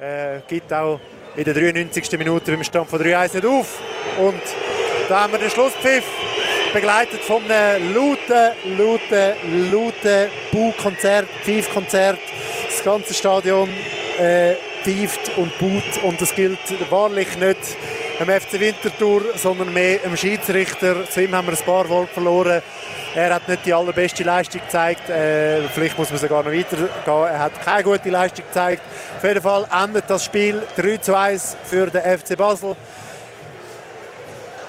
Äh, gibt auch in der 93. Minute beim Stand von 3-1 nicht auf. Und da haben wir den Schlusspfiff begleitet von einem lauten, lauten, lauten Baukonzert, Pfeifkonzert. Das ganze Stadion äh, pfeift und baut und das gilt wahrlich nicht dem FC Winterthur, sondern mehr dem Schiedsrichter. Zu ihm haben wir ein paar Worte verloren. Er hat nicht die allerbeste Leistung gezeigt. Äh, vielleicht muss man sogar noch weitergehen. Er hat keine gute Leistung gezeigt. Auf jeden Fall endet das Spiel 3 zu 1 für den FC Basel.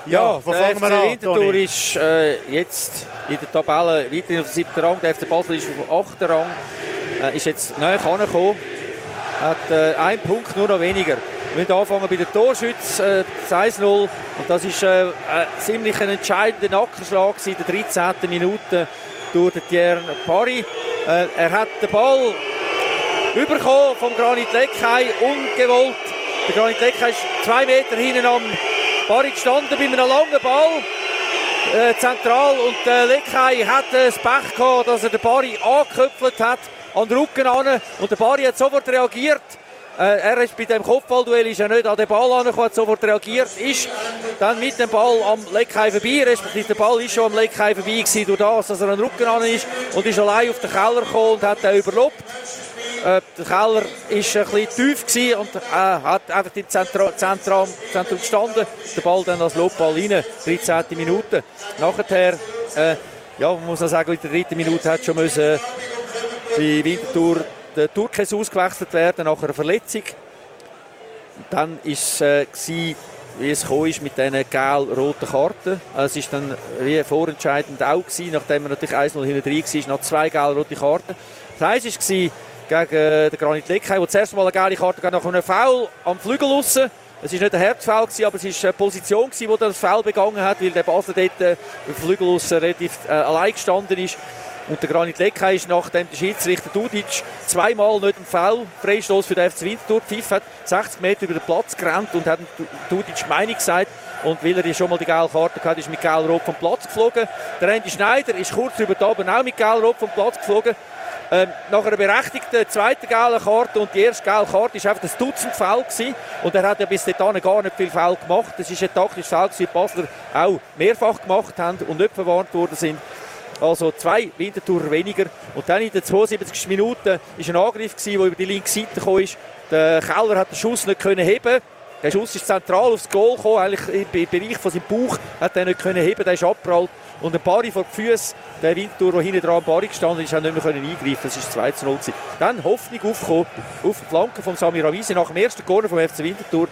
Ja, wo fangen wir an? Winterthur ist äh, jetzt in der Tabelle weiterhin auf dem siebten Rang. Der FC Basel ist auf dem achten Rang. Äh, ist jetzt näher angekommen. Hat äh, einen Punkt nur noch weniger. Wir müssen anfangen bei den Torschützen. Äh, 1-0. Und das ist äh, ziemlich ein entscheidender Nackenschlag in der 13. Minute durch den Thierry Pari. Äh, er hat den Ball überkommen vom Granit Leckheim, ungewollt. Der Granit Leckheim ist zwei Meter hinten am Barry gestanden bei einem langen Ball. Äh, zentral und äh, Leckheim hat äh, das Pech gehabt, dass er den Barry angeköpfelt hat an den Rücken an und der Barry hat sofort reagiert. Äh, er ist bei dem Kopfballduell ist er nicht an den Ball angekommen, hat sofort reagiert, ist dann mit dem Ball am Leckheim vorbei, respektive der Ball ist schon am Leckheim vorbei gewesen, durch das, dass er an den Rücken an ist und ist allein auf den Keller gekommen und hat den überlobt. Äh, der Keller war bisschen tief und äh, hat einfach im Zentrum, Zentrum, Zentrum gestanden. Der Ball dann als Lobball rein, 13. Minute. Nachher, äh, ja, man muss auch sagen, in der dritten Minute hat schon müssen bei Winterthur der Turkes ausgewechselt werden nach einer Verletzung. Dann war es, äh, wie es ist mit diesen gelb-roten Karten. Es war dann wie vorentscheidend auch gewesen, nachdem er natürlich 1-0 hinten drin war, noch zwei gelb-rote Karten. Das Eis war gegen äh, den Granit Leckheim, der zuerst mal eine gelbe Karte nach einem Foul am Flügel raus. Es war nicht ein Herzfoul, aber es war eine Position, die das Foul begangen hat, weil der Basel dort äh, im Flügel raus relativ äh, allein gestanden ist. Und der Granit Leckheim ist nachdem der Schiedsrichter Dudic zweimal nicht im Foul Freistoß für den FC Winterthur pfiff hat, 60 Meter über den Platz gerannt und hat Dudic Meinung gesagt. Und weil er schon mal die gelbe Karte hatte, ist mit gelb-rot vom Platz geflogen. Der Andy Schneider ist kurz über da auch mit gelb-rot vom Platz geflogen. Ähm, nach einer berechtigten zweiten gelben Karte und die erste gelbe Karte war einfach ein Dutzend Foul gewesen. und er hat ja bis dahin gar nicht viel Foul gemacht. Das ist ein taktisches Foul, das die Basler auch mehrfach gemacht haben und nicht verwarnt worden sind. Also zwei Wintertourer weniger. Und dann in den 72. Minuten war ein Angriff, der über die linke Seite kam. Der Keller hat den Schuss nicht können heben der Schuss ist zentral aufs Goal gekommen, eigentlich im Bereich von seinem Bauch hat er nicht können heben, der ist abprallt. Und ein Bari vor die Füße, der Winter, der hinten dran am Bari gestanden ist, hat nicht mehr können eingreifen Das ist 2 zu 0 gewesen. Dann Hoffnung aufgekommen auf die Flanke von Samir Avisi nach dem ersten Corner vom FC Winterthur.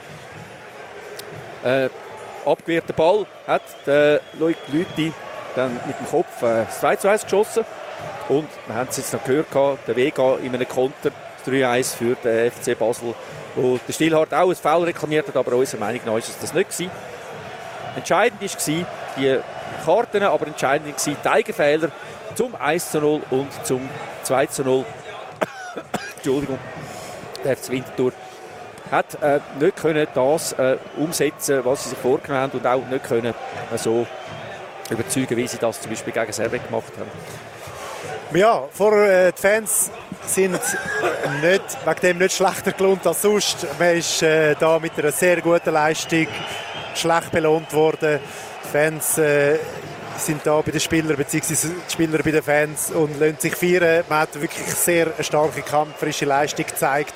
Äh, abgewehrter Ball hat der Loic Lüthi dann mit dem Kopf äh, 2 zu 1 geschossen. Und wir haben es jetzt noch gehört, der Vega in einem Konter 3-1 für den FC Basel, wo der Stillhardt auch ein Foul reklamiert hat, aber unserer Meinung nach ist es das nicht gewesen. Entscheidend war die Karten, aber entscheidend waren die Eigenfehler zum 1 zu 0 und zum 2 zu 0. Entschuldigung, der FC Winterthur hat äh, nicht können das äh, umsetzen, was sie sich vorgenommen haben und auch nicht können äh, so überzeugen, wie sie das zum Beispiel gegen Servet gemacht haben. Ja, vor äh, die Fans sind nicht, wegen dem nicht schlechter gelohnt als sonst. Man ist äh, da mit einer sehr guten Leistung schlecht belohnt worden. Fans äh, sind da bei den Spielern bzw. die Spieler bei den Fans und lassen sich feiern. Man hat wirklich sehr eine starke kampfrische Leistung gezeigt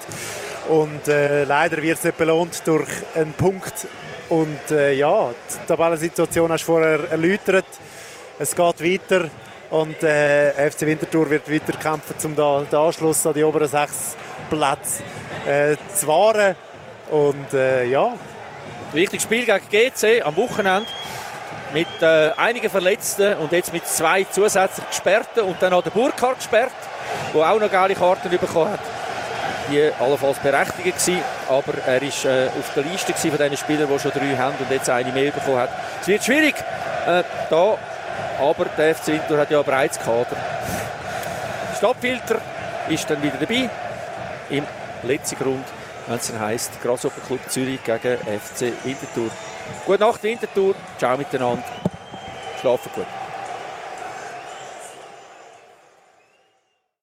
und äh, leider wird es nicht belohnt durch einen Punkt und äh, ja, die Tabellensituation hast du vorher erläutert. Es geht weiter. Und äh, FC Winterthur wird weiter kämpfen, um da, den Anschluss an die oberen sechs Plätze äh, zu wahren. Und äh, ja. Wichtiges Spiel gegen GC am Wochenende mit äh, einigen Verletzten und jetzt mit zwei zusätzlich Gesperrten und dann noch der Burkhardt gesperrt, der auch noch geile Karten bekommen hat. Die allenfalls berechtigt gewesen, aber er war äh, auf der Liste von den Spielern, die schon drei haben und jetzt eine mehr bekommen hat. Es wird schwierig, äh, da aber der FC Winter hat ja bereits Kader. Stadtfilter ist dann wieder dabei im letzten Grund, wenn es heisst Grasshopper Club Zürich gegen FC Winterthur. Gute Nacht Winterthur, ciao miteinander, schlafen gut.